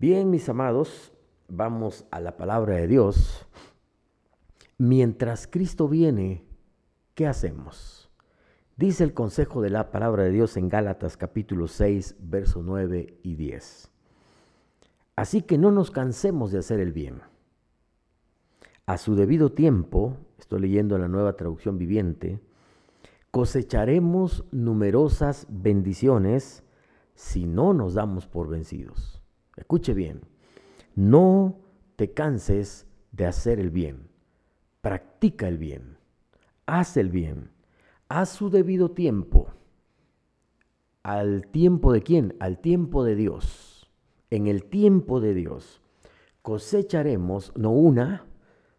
Bien, mis amados, vamos a la palabra de Dios. Mientras Cristo viene, ¿qué hacemos? Dice el consejo de la palabra de Dios en Gálatas capítulo 6, verso 9 y 10. Así que no nos cansemos de hacer el bien. A su debido tiempo, estoy leyendo la nueva traducción viviente, cosecharemos numerosas bendiciones si no nos damos por vencidos. Escuche bien, no te canses de hacer el bien, practica el bien, haz el bien, a su debido tiempo. ¿Al tiempo de quién? Al tiempo de Dios. En el tiempo de Dios cosecharemos no una,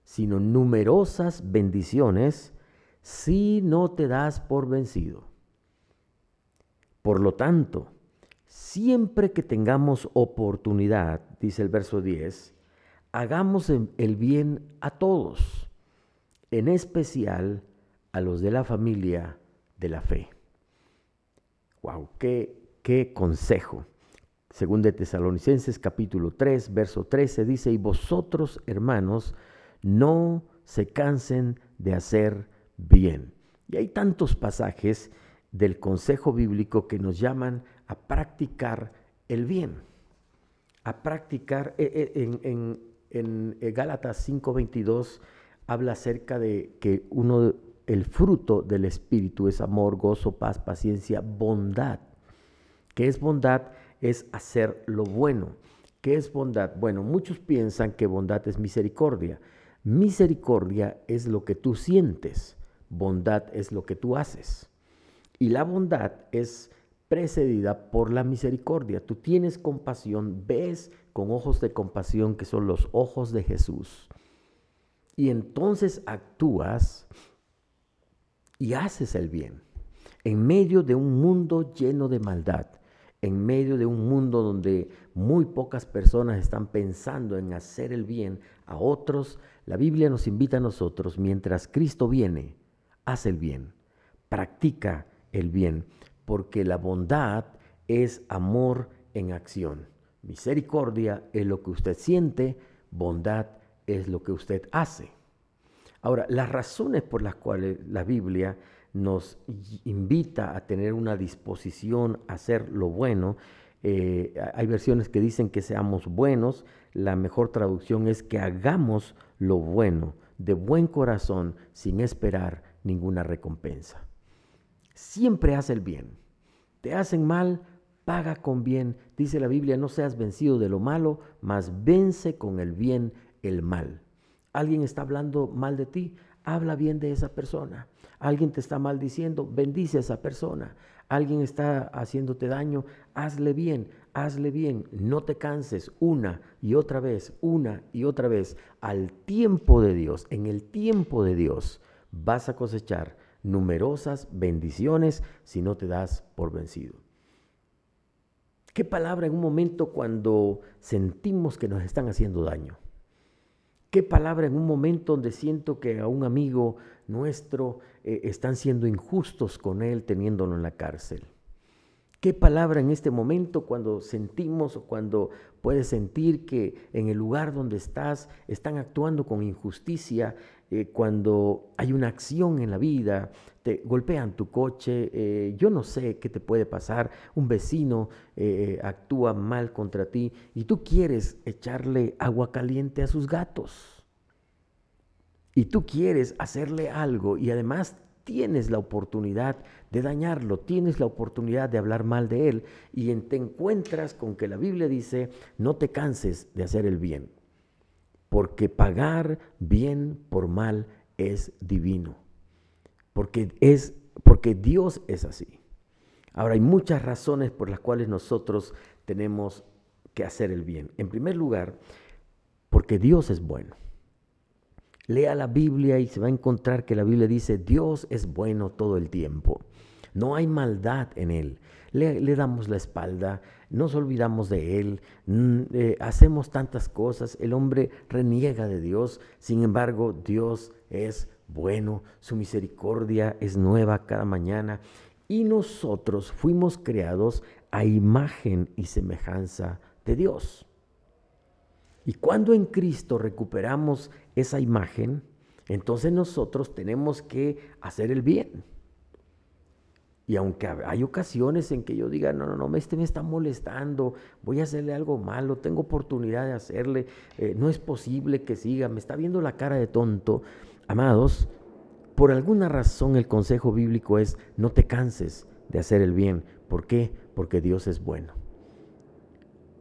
sino numerosas bendiciones si no te das por vencido. Por lo tanto, siempre que tengamos oportunidad, dice el verso 10, hagamos el bien a todos, en especial a los de la familia de la fe. ¡Wow! ¡Qué, qué consejo! Según de Tesalonicenses capítulo 3, verso 13 dice, y vosotros, hermanos, no se cansen de hacer bien. Y hay tantos pasajes del consejo bíblico que nos llaman a practicar el bien, a practicar, eh, eh, en, en, en eh, Gálatas 5:22 habla acerca de que uno, el fruto del Espíritu es amor, gozo, paz, paciencia, bondad. ¿Qué es bondad? Es hacer lo bueno. ¿Qué es bondad? Bueno, muchos piensan que bondad es misericordia. Misericordia es lo que tú sientes. Bondad es lo que tú haces. Y la bondad es precedida por la misericordia. Tú tienes compasión, ves con ojos de compasión que son los ojos de Jesús. Y entonces actúas y haces el bien en medio de un mundo lleno de maldad, en medio de un mundo donde muy pocas personas están pensando en hacer el bien a otros, la Biblia nos invita a nosotros, mientras Cristo viene, haz el bien, practica el bien, porque la bondad es amor en acción. Misericordia es lo que usted siente, bondad es lo que usted hace. Ahora, las razones por las cuales la Biblia nos invita a tener una disposición a hacer lo bueno, eh, hay versiones que dicen que seamos buenos, la mejor traducción es que hagamos lo bueno, de buen corazón, sin esperar ninguna recompensa. Siempre haz el bien. Te hacen mal, paga con bien. Dice la Biblia, no seas vencido de lo malo, mas vence con el bien el mal. Alguien está hablando mal de ti, habla bien de esa persona. Alguien te está maldiciendo, bendice a esa persona. Alguien está haciéndote daño, hazle bien, hazle bien. No te canses una y otra vez, una y otra vez. Al tiempo de Dios, en el tiempo de Dios, vas a cosechar numerosas bendiciones si no te das por vencido. ¿Qué palabra en un momento cuando sentimos que nos están haciendo daño? ¿Qué palabra en un momento donde siento que a un amigo nuestro eh, están siendo injustos con él teniéndolo en la cárcel? ¿Qué palabra en este momento cuando sentimos o cuando puedes sentir que en el lugar donde estás están actuando con injusticia, eh, cuando hay una acción en la vida, te golpean tu coche, eh, yo no sé qué te puede pasar, un vecino eh, actúa mal contra ti y tú quieres echarle agua caliente a sus gatos? Y tú quieres hacerle algo y además tienes la oportunidad de dañarlo, tienes la oportunidad de hablar mal de él y te encuentras con que la Biblia dice, no te canses de hacer el bien, porque pagar bien por mal es divino, porque, es, porque Dios es así. Ahora hay muchas razones por las cuales nosotros tenemos que hacer el bien. En primer lugar, porque Dios es bueno. Lea la Biblia y se va a encontrar que la Biblia dice, Dios es bueno todo el tiempo. No hay maldad en Él. Le, damos la espalda, nos olvidamos de Él, eh, hacemos tantas cosas, el hombre reniega de Dios, sin embargo Dios es bueno, su misericordia es nueva cada mañana y nosotros fuimos creados a imagen y semejanza de Dios. Y cuando en Cristo recuperamos esa imagen, entonces nosotros tenemos que hacer el bien. Y aunque hay ocasiones en que yo diga, no, no, no, este me está molestando, voy a hacerle algo malo, tengo oportunidad de hacerle, eh, no es posible que siga, me está viendo la cara de tonto. Amados, por alguna razón el consejo bíblico es, no te canses de hacer el bien. ¿Por qué? Porque Dios es bueno.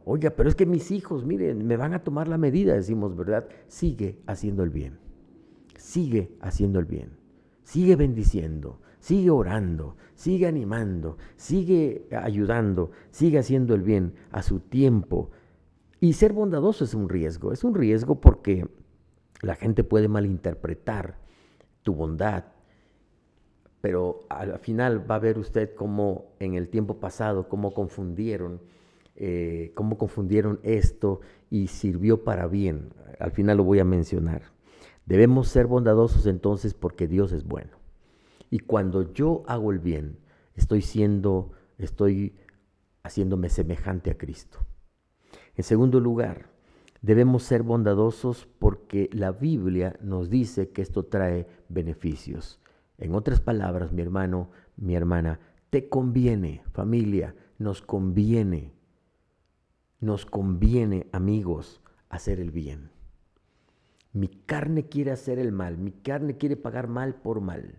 Oiga, pero es que mis hijos, miren, me van a tomar la medida, decimos, ¿verdad? Sigue haciendo el bien. Sigue haciendo el bien. Sigue bendiciendo sigue orando, sigue animando, sigue ayudando, sigue haciendo el bien a su tiempo. Y ser bondadoso es un riesgo, es un riesgo porque la gente puede malinterpretar tu bondad, pero al final va a ver usted cómo en el tiempo pasado, cómo confundieron, eh, cómo confundieron esto y sirvió para bien. Al final lo voy a mencionar. Debemos ser bondadosos entonces porque Dios es bueno. Y cuando yo hago el bien, estoy siendo, estoy haciéndome semejante a Cristo. En segundo lugar, debemos ser bondadosos porque la Biblia nos dice que esto trae beneficios. En otras palabras, mi hermano, mi hermana, te conviene, familia, nos conviene, nos conviene, amigos, hacer el bien. Mi carne quiere hacer el mal, mi carne quiere pagar mal por mal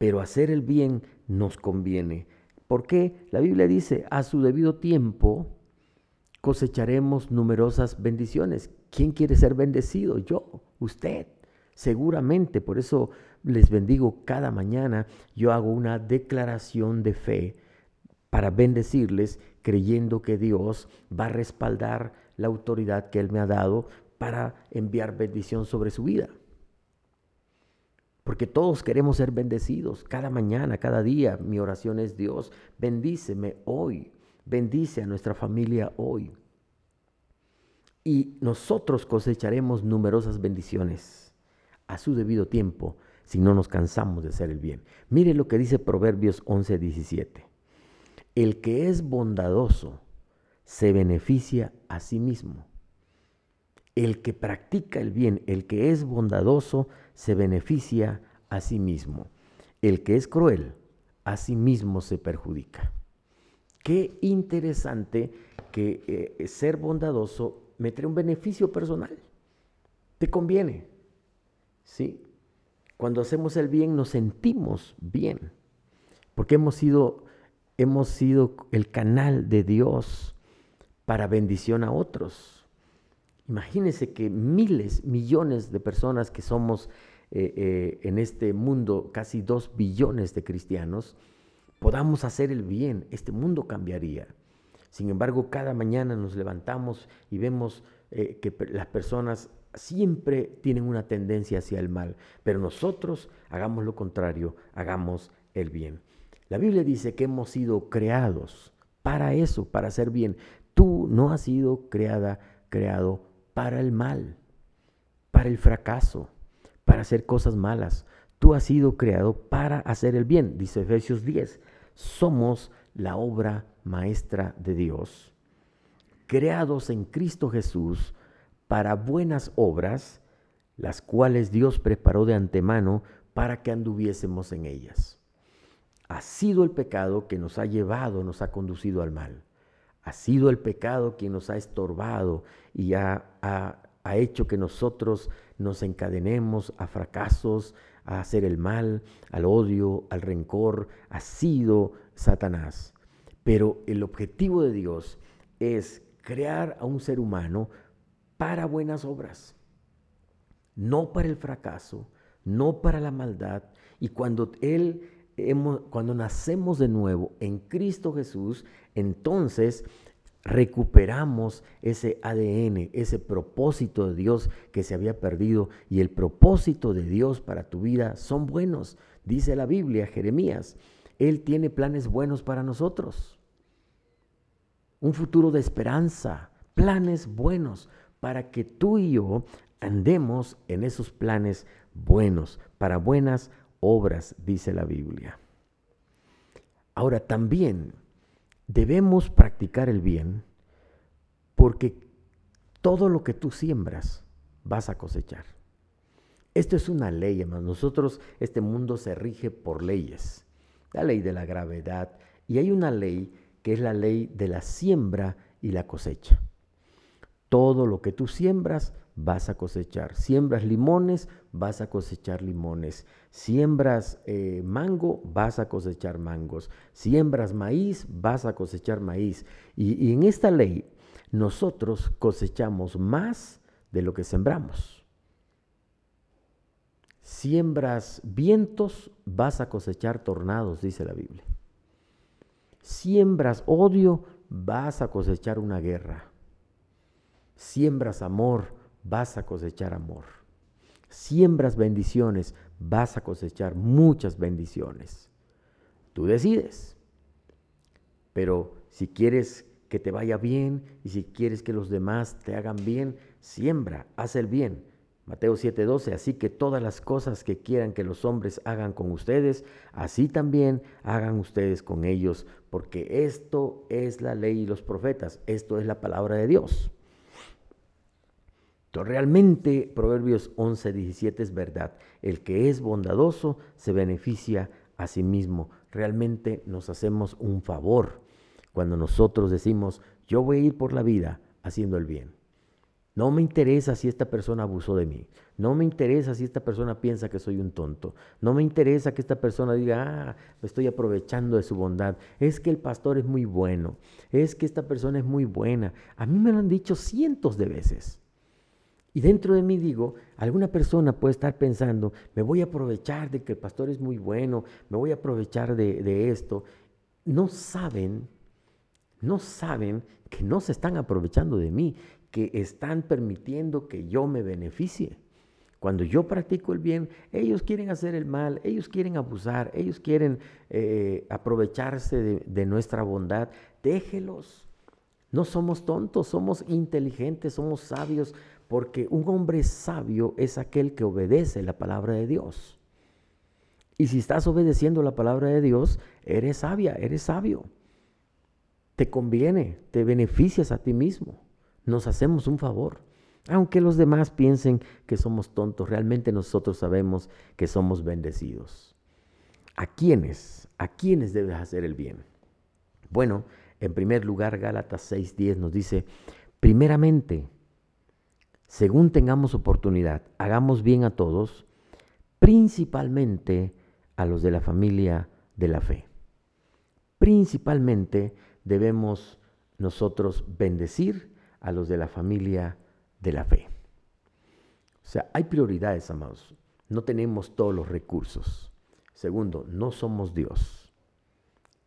pero hacer el bien nos conviene. Porque la Biblia dice, a su debido tiempo cosecharemos numerosas bendiciones. ¿Quién quiere ser bendecido? Yo, usted, seguramente. Por eso les bendigo cada mañana. Yo hago una declaración de fe para bendecirles, creyendo que Dios va a respaldar la autoridad que Él me ha dado para enviar bendición sobre su vida. Porque todos queremos ser bendecidos cada mañana, cada día. Mi oración es Dios, bendíceme hoy, bendice a nuestra familia hoy. Y nosotros cosecharemos numerosas bendiciones a su debido tiempo si no nos cansamos de hacer el bien. Mire lo que dice Proverbios 11, 17. El que es bondadoso se beneficia a sí mismo. El que practica el bien, el que es bondadoso, se beneficia a sí mismo. El que es cruel, a sí mismo se perjudica. Qué interesante que eh, ser bondadoso me trae un beneficio personal. Te conviene. ¿Sí? Cuando hacemos el bien nos sentimos bien. Porque hemos sido, hemos sido el canal de Dios para bendición a otros. Imagínense que miles, millones de personas que somos eh, eh, en este mundo, casi dos billones de cristianos, podamos hacer el bien, este mundo cambiaría. Sin embargo, cada mañana nos levantamos y vemos eh, que las personas siempre tienen una tendencia hacia el mal, pero nosotros hagamos lo contrario, hagamos el bien. La Biblia dice que hemos sido creados para eso, para hacer bien. Tú no has sido creada, creado para el mal, para el fracaso, para hacer cosas malas. Tú has sido creado para hacer el bien, dice Efesios 10. Somos la obra maestra de Dios, creados en Cristo Jesús para buenas obras, las cuales Dios preparó de antemano para que anduviésemos en ellas. Ha sido el pecado que nos ha llevado, nos ha conducido al mal. Ha sido el pecado quien nos ha estorbado y ha, ha, hecho que nosotros nos encadenemos a fracasos, a hacer el mal, al odio, al rencor. Ha sido Satanás. Pero el objetivo de Dios es crear a un ser humano para buenas obras, no para el fracaso, no para la maldad. Y cuando Él cuando nacemos de nuevo en Cristo Jesús, entonces recuperamos ese ADN, ese propósito de Dios que se había perdido. Y el propósito de Dios para tu vida son buenos. Dice la Biblia, Jeremías, Él tiene planes buenos para nosotros. Un futuro de esperanza, planes buenos para que tú y yo andemos en esos planes buenos, para buenas obras, dice la Biblia. Ahora también debemos practicar el bien porque todo lo que tú siembras vas a cosechar. Esto es una ley, hermano. Nosotros, este mundo se rige por leyes. La ley de la gravedad. Y hay una ley que es la ley de la siembra y la cosecha. Todo lo que tú siembras vas a cosechar. Siembras limones, vas a cosechar limones. Siembras eh, mango, vas a cosechar mangos. Siembras maíz, vas a cosechar maíz. Y, y en esta ley nosotros cosechamos más de lo que sembramos. Siembras vientos, vas a cosechar tornados, dice la Biblia. Siembras odio, vas a cosechar una guerra. Siembras amor, vas a cosechar amor. Siembras bendiciones, vas a cosechar muchas bendiciones. Tú decides. Pero si quieres que te vaya bien y si quieres que los demás te hagan bien, siembra, haz el bien. Mateo 7:12, así que todas las cosas que quieran que los hombres hagan con ustedes, así también hagan ustedes con ellos, porque esto es la ley y los profetas, esto es la palabra de Dios. Entonces, realmente Proverbios 11:17 es verdad, el que es bondadoso se beneficia a sí mismo, realmente nos hacemos un favor cuando nosotros decimos, yo voy a ir por la vida haciendo el bien. No me interesa si esta persona abusó de mí. No me interesa si esta persona piensa que soy un tonto. No me interesa que esta persona diga, ah, me estoy aprovechando de su bondad. Es que el pastor es muy bueno. Es que esta persona es muy buena. A mí me lo han dicho cientos de veces. Y dentro de mí digo, alguna persona puede estar pensando, me voy a aprovechar de que el pastor es muy bueno, me voy a aprovechar de, esto. No saben, no saben que no se están aprovechando de mí, que están permitiendo que yo me beneficie. Cuando yo practico el bien, ellos quieren hacer el mal, ellos quieren abusar, ellos quieren eh, aprovecharse de, de nuestra bondad. Déjelos. No somos tontos, somos inteligentes, somos sabios, porque un hombre sabio es aquel que obedece la palabra de Dios. Y si estás obedeciendo la palabra de Dios, eres sabia, eres sabio. Te conviene, te beneficias a ti mismo nos hacemos un favor. Aunque los demás piensen que somos tontos, realmente nosotros sabemos que somos bendecidos. ¿A quiénes? ¿A quiénes debes hacer el bien? Bueno, en primer lugar, Gálatas 6:10 nos dice, primeramente, según tengamos oportunidad, hagamos bien a todos, principalmente a los de la familia de la fe. Principalmente debemos nosotros bendecir a los de la familia de la fe. O sea, hay prioridades, amados. No tenemos todos los recursos. Segundo, no somos Dios.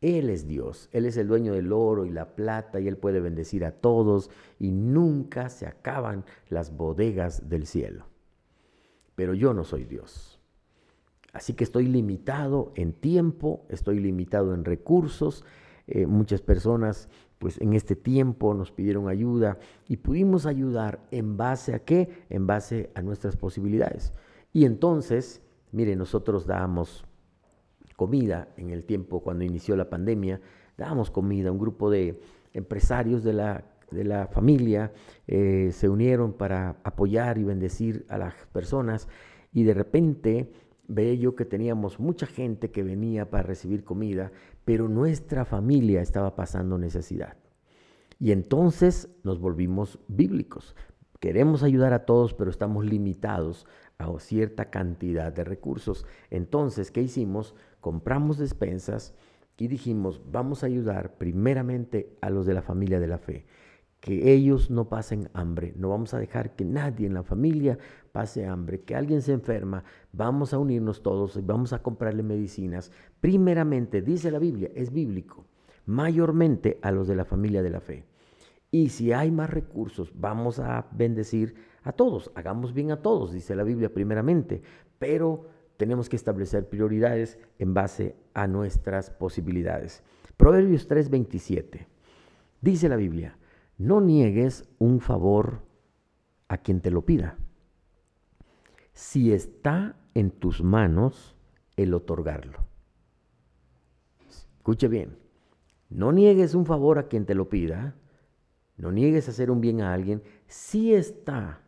Él es Dios. Él es el dueño del oro y la plata y Él puede bendecir a todos y nunca se acaban las bodegas del cielo. Pero yo no soy Dios. Así que estoy limitado en tiempo, estoy limitado en recursos. Eh, muchas personas pues en este tiempo nos pidieron ayuda y pudimos ayudar en base a qué? En base a nuestras posibilidades. Y entonces, mire, nosotros dábamos comida en el tiempo cuando inició la pandemia, dábamos comida, un grupo de empresarios de la, de la familia eh, se unieron para apoyar y bendecir a las personas y de repente veía yo que teníamos mucha gente que venía para recibir comida, pero nuestra familia estaba pasando necesidad. Y entonces nos volvimos bíblicos. Queremos ayudar a todos, pero estamos limitados a cierta cantidad de recursos. Entonces, ¿qué hicimos? Compramos despensas y dijimos, vamos a ayudar primeramente a los de la familia de la fe que ellos no pasen hambre. No vamos a dejar que nadie en la familia pase hambre, que alguien se enferma. Vamos a unirnos todos y vamos a comprarle medicinas. Primeramente, dice la Biblia, es bíblico, mayormente a los de la familia de la fe. Y si hay más recursos, vamos a bendecir a todos. Hagamos bien a todos, dice la Biblia primeramente. Pero tenemos que establecer prioridades en base a nuestras posibilidades. Proverbios 3:27. Dice la Biblia, no niegues un favor a quien te lo pida. Si está en tus manos el otorgarlo. Escuche bien, no niegues un favor a quien te lo pida no niegues hacer un bien a alguien si está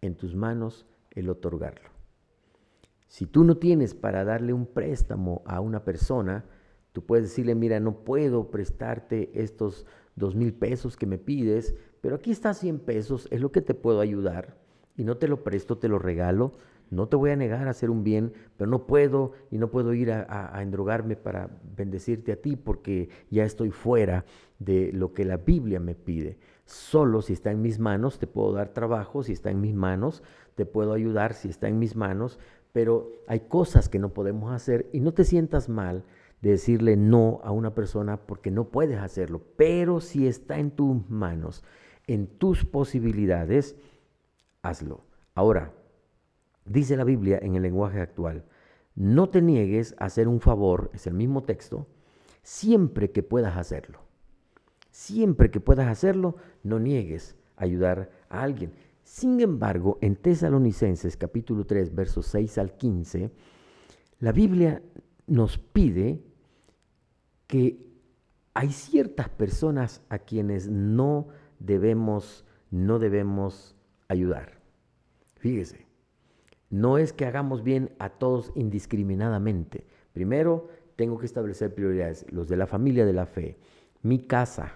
en tus manos el otorgarlo. Si tú no tienes para darle un préstamo a una persona, tú puedes decirle, mira, no puedo prestarte estos dos mil pesos que me pides, pero aquí está 100 pesos, es lo que te puedo ayudar y no te lo presto, te lo regalo. No te voy a negar a hacer un bien, pero no puedo y no puedo ir a, a, endrogarme para bendecirte a ti porque ya estoy fuera de lo que la Biblia me pide. Solo si está en mis manos te puedo dar trabajo, si está en mis manos te puedo ayudar, si está en mis manos, pero hay cosas que no podemos hacer y no te sientas mal de decirle no a una persona porque no puedes hacerlo, pero si está en tus manos, en tus posibilidades, hazlo. Ahora, dice la Biblia en el lenguaje actual, no te niegues a hacer un favor, es el mismo texto, siempre que puedas hacerlo. Siempre que puedas hacerlo, no niegues a ayudar a alguien. Sin embargo, en Tesalonicenses capítulo 3, versos 6 al 15, la Biblia nos pide que hay ciertas personas a quienes no debemos, no debemos ayudar. Fíjese, no es que hagamos bien a todos indiscriminadamente. Primero, tengo que establecer prioridades, los de la familia de la fe, mi casa,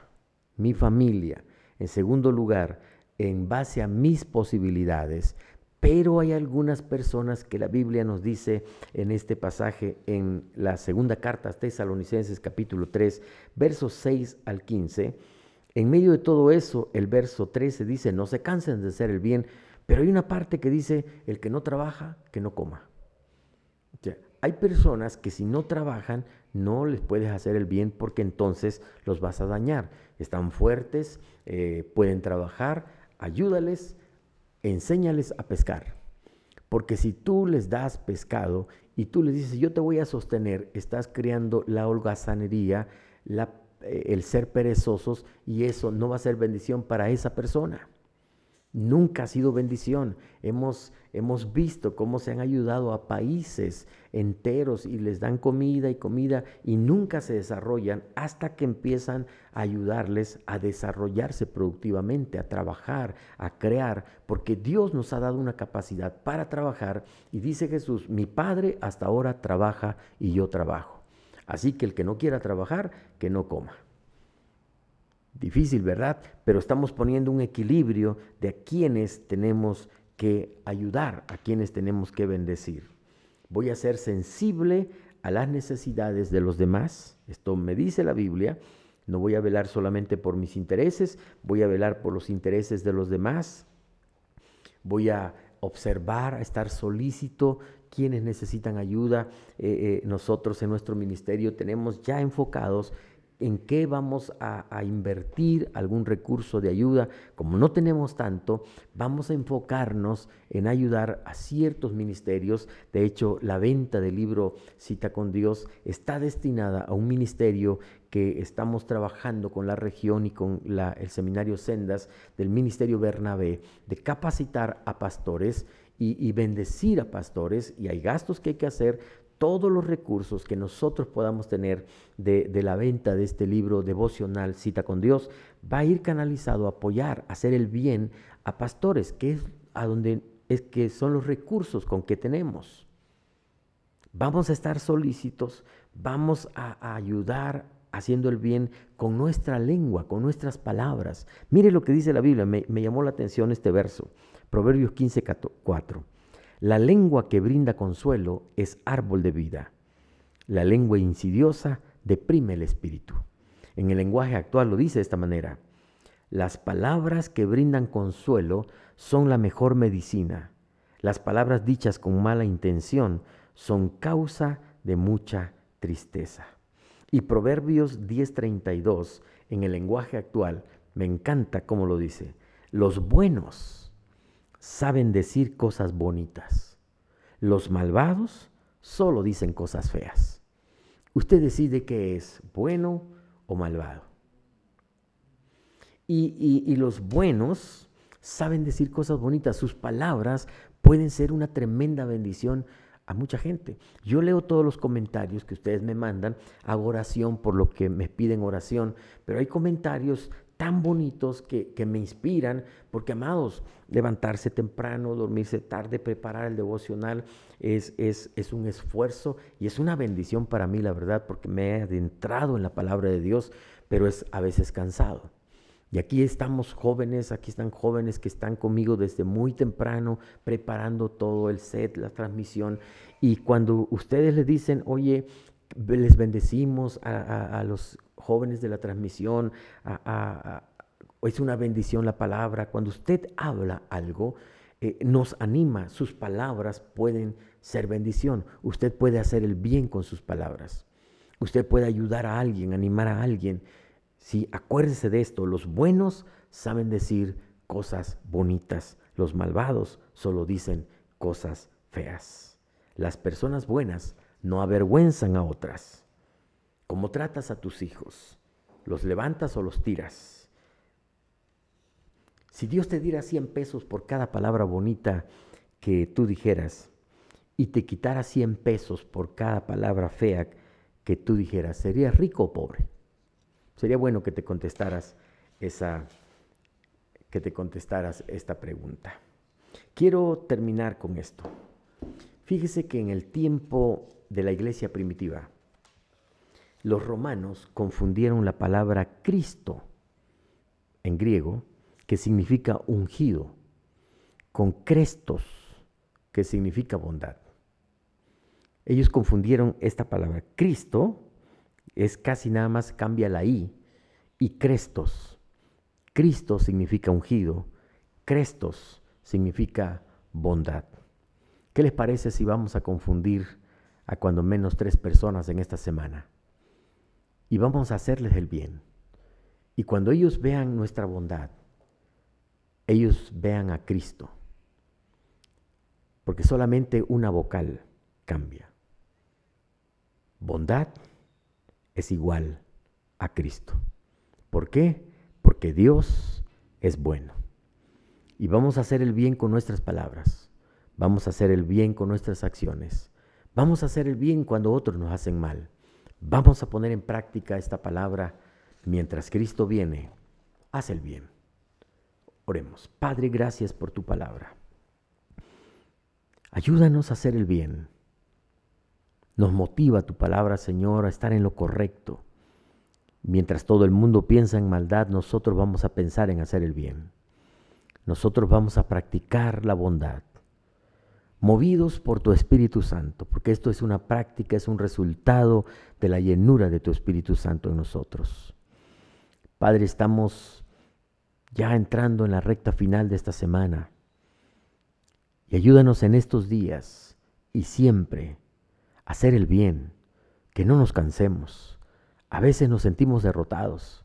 mi familia. En segundo lugar, en base a mis posibilidades. Pero hay algunas personas que la Biblia nos dice en este pasaje, en la segunda carta a Tesalonicenses capítulo 3, versos 6 al 15. En medio de todo eso, el verso 13 dice, no se cansen de hacer el bien, pero hay una parte que dice, el que no trabaja, que no coma. hay personas que si no trabajan, no les puedes hacer el bien porque entonces los vas a dañar. Están fuertes, eh, pueden trabajar, ayúdales, enséñales a pescar. Porque si tú les das pescado y tú les dices, yo te voy a sostener, estás creando la holgazanería, la, eh, el ser perezosos y eso no va a ser bendición para esa persona nunca ha sido bendición. Hemos, hemos visto cómo se han ayudado a países enteros y les dan comida y comida y nunca se desarrollan hasta que empiezan a ayudarles a desarrollarse productivamente, a trabajar, a crear, porque Dios nos ha dado una capacidad para trabajar y dice Jesús, mi Padre hasta ahora trabaja y yo trabajo. Así que el que no quiera trabajar, que no coma. Difícil, ¿verdad? Pero estamos poniendo un equilibrio de a quienes tenemos que ayudar, a quienes tenemos que bendecir. Voy a ser sensible a las necesidades de los demás. Esto me dice la Biblia. No voy a velar solamente por mis intereses, voy a velar por los intereses de los demás. Voy a observar, a estar solícito quienes necesitan ayuda. Eh, eh, nosotros en nuestro ministerio tenemos ya enfocados en qué vamos a, invertir algún recurso de ayuda. Como no tenemos tanto, vamos a enfocarnos en ayudar a ciertos ministerios. De hecho, la venta del libro Cita con Dios está destinada a un ministerio que estamos trabajando con la región y con el seminario Sendas del Ministerio Bernabé, de capacitar a pastores y, bendecir a pastores y hay gastos que hay que hacer todos los recursos que nosotros podamos tener de, la venta de este libro devocional Cita con Dios va a ir canalizado a apoyar, a hacer el bien a pastores, que es a donde es que son los recursos con que tenemos. Vamos a estar solícitos, vamos a, ayudar haciendo el bien con nuestra lengua, con nuestras palabras. Mire lo que dice la Biblia, me, me llamó la atención este verso, Proverbios 15, 4. La lengua que brinda consuelo es árbol de vida. La lengua insidiosa deprime el espíritu. En el lenguaje actual lo dice de esta manera. Las palabras que brindan consuelo son la mejor medicina. Las palabras dichas con mala intención son causa de mucha tristeza. Y Proverbios 10:32 en el lenguaje actual, me encanta cómo lo dice. Los buenos saben decir cosas bonitas. Los malvados solo dicen cosas feas. Usted decide qué es, bueno o malvado. Y, los buenos saben decir cosas bonitas. Sus palabras pueden ser una tremenda bendición a mucha gente. Yo leo todos los comentarios que ustedes me mandan, hago oración por lo que me piden oración, pero hay comentarios tan bonitos que, me inspiran, porque amados, levantarse temprano, dormirse tarde, preparar el devocional es, es, es, un esfuerzo y es una bendición para mí, la verdad, porque me he adentrado en la palabra de Dios, pero es a veces cansado. Y aquí estamos jóvenes, aquí están jóvenes que están conmigo desde muy temprano, preparando todo el set, la transmisión. Y cuando ustedes le dicen, oye, les bendecimos a, los jóvenes de la transmisión, es una bendición la palabra. Cuando usted habla algo, eh, nos anima, sus palabras pueden ser bendición. Usted puede hacer el bien con sus palabras. Usted puede ayudar a alguien, animar a alguien. Sí, acuérdese de esto, los buenos saben decir cosas bonitas, los malvados solo dicen cosas feas. Las personas buenas no avergüenzan a otras. ¿Cómo tratas a tus hijos? ¿Los levantas o los tiras? Si Dios te diera 100 pesos por cada palabra bonita que tú dijeras y te quitara 100 pesos por cada palabra fea que tú dijeras, ¿serías rico o pobre? Sería bueno que te contestaras esa que te contestaras esta pregunta. Quiero terminar con esto. Fíjese que en el tiempo de la iglesia primitiva, los romanos confundieron la palabra Cristo en griego, que significa ungido, con Crestos, que significa bondad. Ellos confundieron esta palabra. Cristo es casi nada más cambia la I y Crestos. Cristo significa ungido, Crestos significa bondad. ¿Qué les parece si vamos a confundir a cuando menos tres personas en esta semana. Y vamos a hacerles el bien. Y cuando ellos vean nuestra bondad, ellos vean a Cristo. Porque solamente una vocal cambia. Bondad es igual a Cristo. ¿Por qué? Porque Dios es bueno. Y vamos a hacer el bien con nuestras palabras. Vamos a hacer el bien con nuestras acciones. Vamos a hacer el bien cuando otros nos hacen mal. Vamos a poner en práctica esta palabra mientras Cristo viene. Haz el bien. Oremos. Padre, gracias por tu palabra. Ayúdanos a hacer el bien. Nos motiva tu palabra, Señor, a estar en lo correcto. Mientras todo el mundo piensa en maldad, nosotros vamos a pensar en hacer el bien. Nosotros vamos a practicar la bondad movidos por tu Espíritu Santo, porque esto es una práctica, es un resultado de la llenura de tu Espíritu Santo en nosotros. Padre, estamos ya entrando en la recta final de esta semana y ayúdanos en estos días y siempre a hacer el bien, que no nos cansemos. A veces nos sentimos derrotados,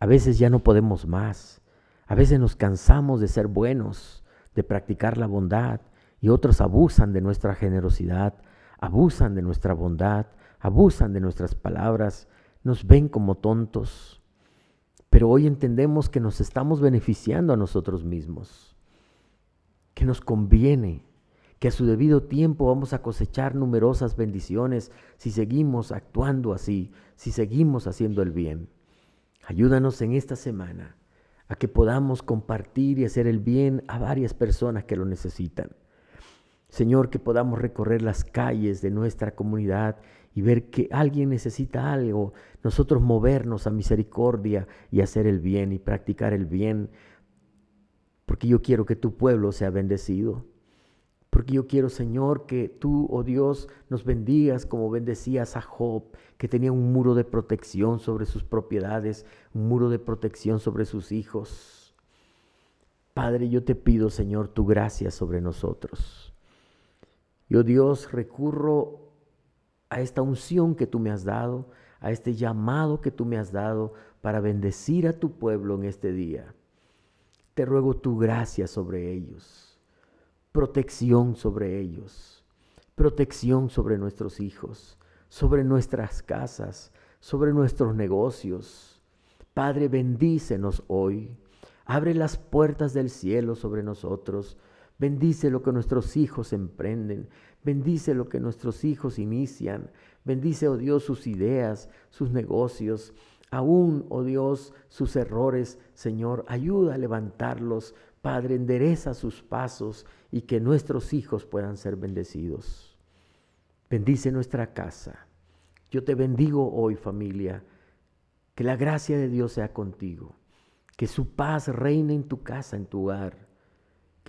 a veces ya no podemos más, a veces nos cansamos de ser buenos, de practicar la bondad, y otros abusan de nuestra generosidad, abusan de nuestra bondad, abusan de nuestras palabras, nos ven como tontos. Pero hoy entendemos que nos estamos beneficiando a nosotros mismos, que nos conviene, que a su debido tiempo vamos a cosechar numerosas bendiciones si seguimos actuando así, si seguimos haciendo el bien. Ayúdanos en esta semana a que podamos compartir y hacer el bien a varias personas que lo necesitan. Señor, que podamos recorrer las calles de nuestra comunidad y ver que alguien necesita algo, nosotros movernos a misericordia y hacer el bien y practicar el bien, porque yo quiero que tu pueblo sea bendecido. Porque yo quiero, Señor, que tú, oh Dios, nos bendigas como bendecías a Job, que tenía un muro de protección sobre sus propiedades, un muro de protección sobre sus hijos. Padre, yo te pido, Señor, tu gracia sobre nosotros. Yo Dios recurro a esta unción que tú me has dado, a este llamado que tú me has dado para bendecir a tu pueblo en este día. Te ruego tu gracia sobre ellos, protección sobre ellos, protección sobre nuestros hijos, sobre nuestras casas, sobre nuestros negocios. Padre, bendícenos hoy. Abre las puertas del cielo sobre nosotros Bendice lo que nuestros hijos emprenden. Bendice lo que nuestros hijos inician. Bendice, oh Dios, sus ideas, sus negocios. Aún, oh Dios, sus errores, Señor, ayuda a levantarlos. Padre, endereza sus pasos y que nuestros hijos puedan ser bendecidos. Bendice nuestra casa. Yo te bendigo hoy, familia. Que la gracia de Dios sea contigo. Que su paz reine en tu casa, en tu hogar.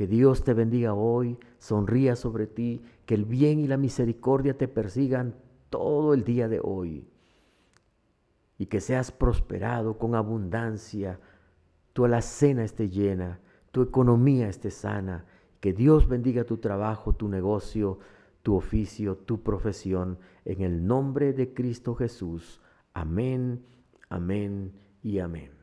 Que Dios te bendiga hoy, sonría sobre ti, que el bien y la misericordia te persigan todo el día de hoy. Y que seas prosperado con abundancia, tu alacena esté llena, tu economía esté sana. Que Dios bendiga tu trabajo, tu negocio, tu oficio, tu profesión, en el nombre de Cristo Jesús. Amén, amén y amén.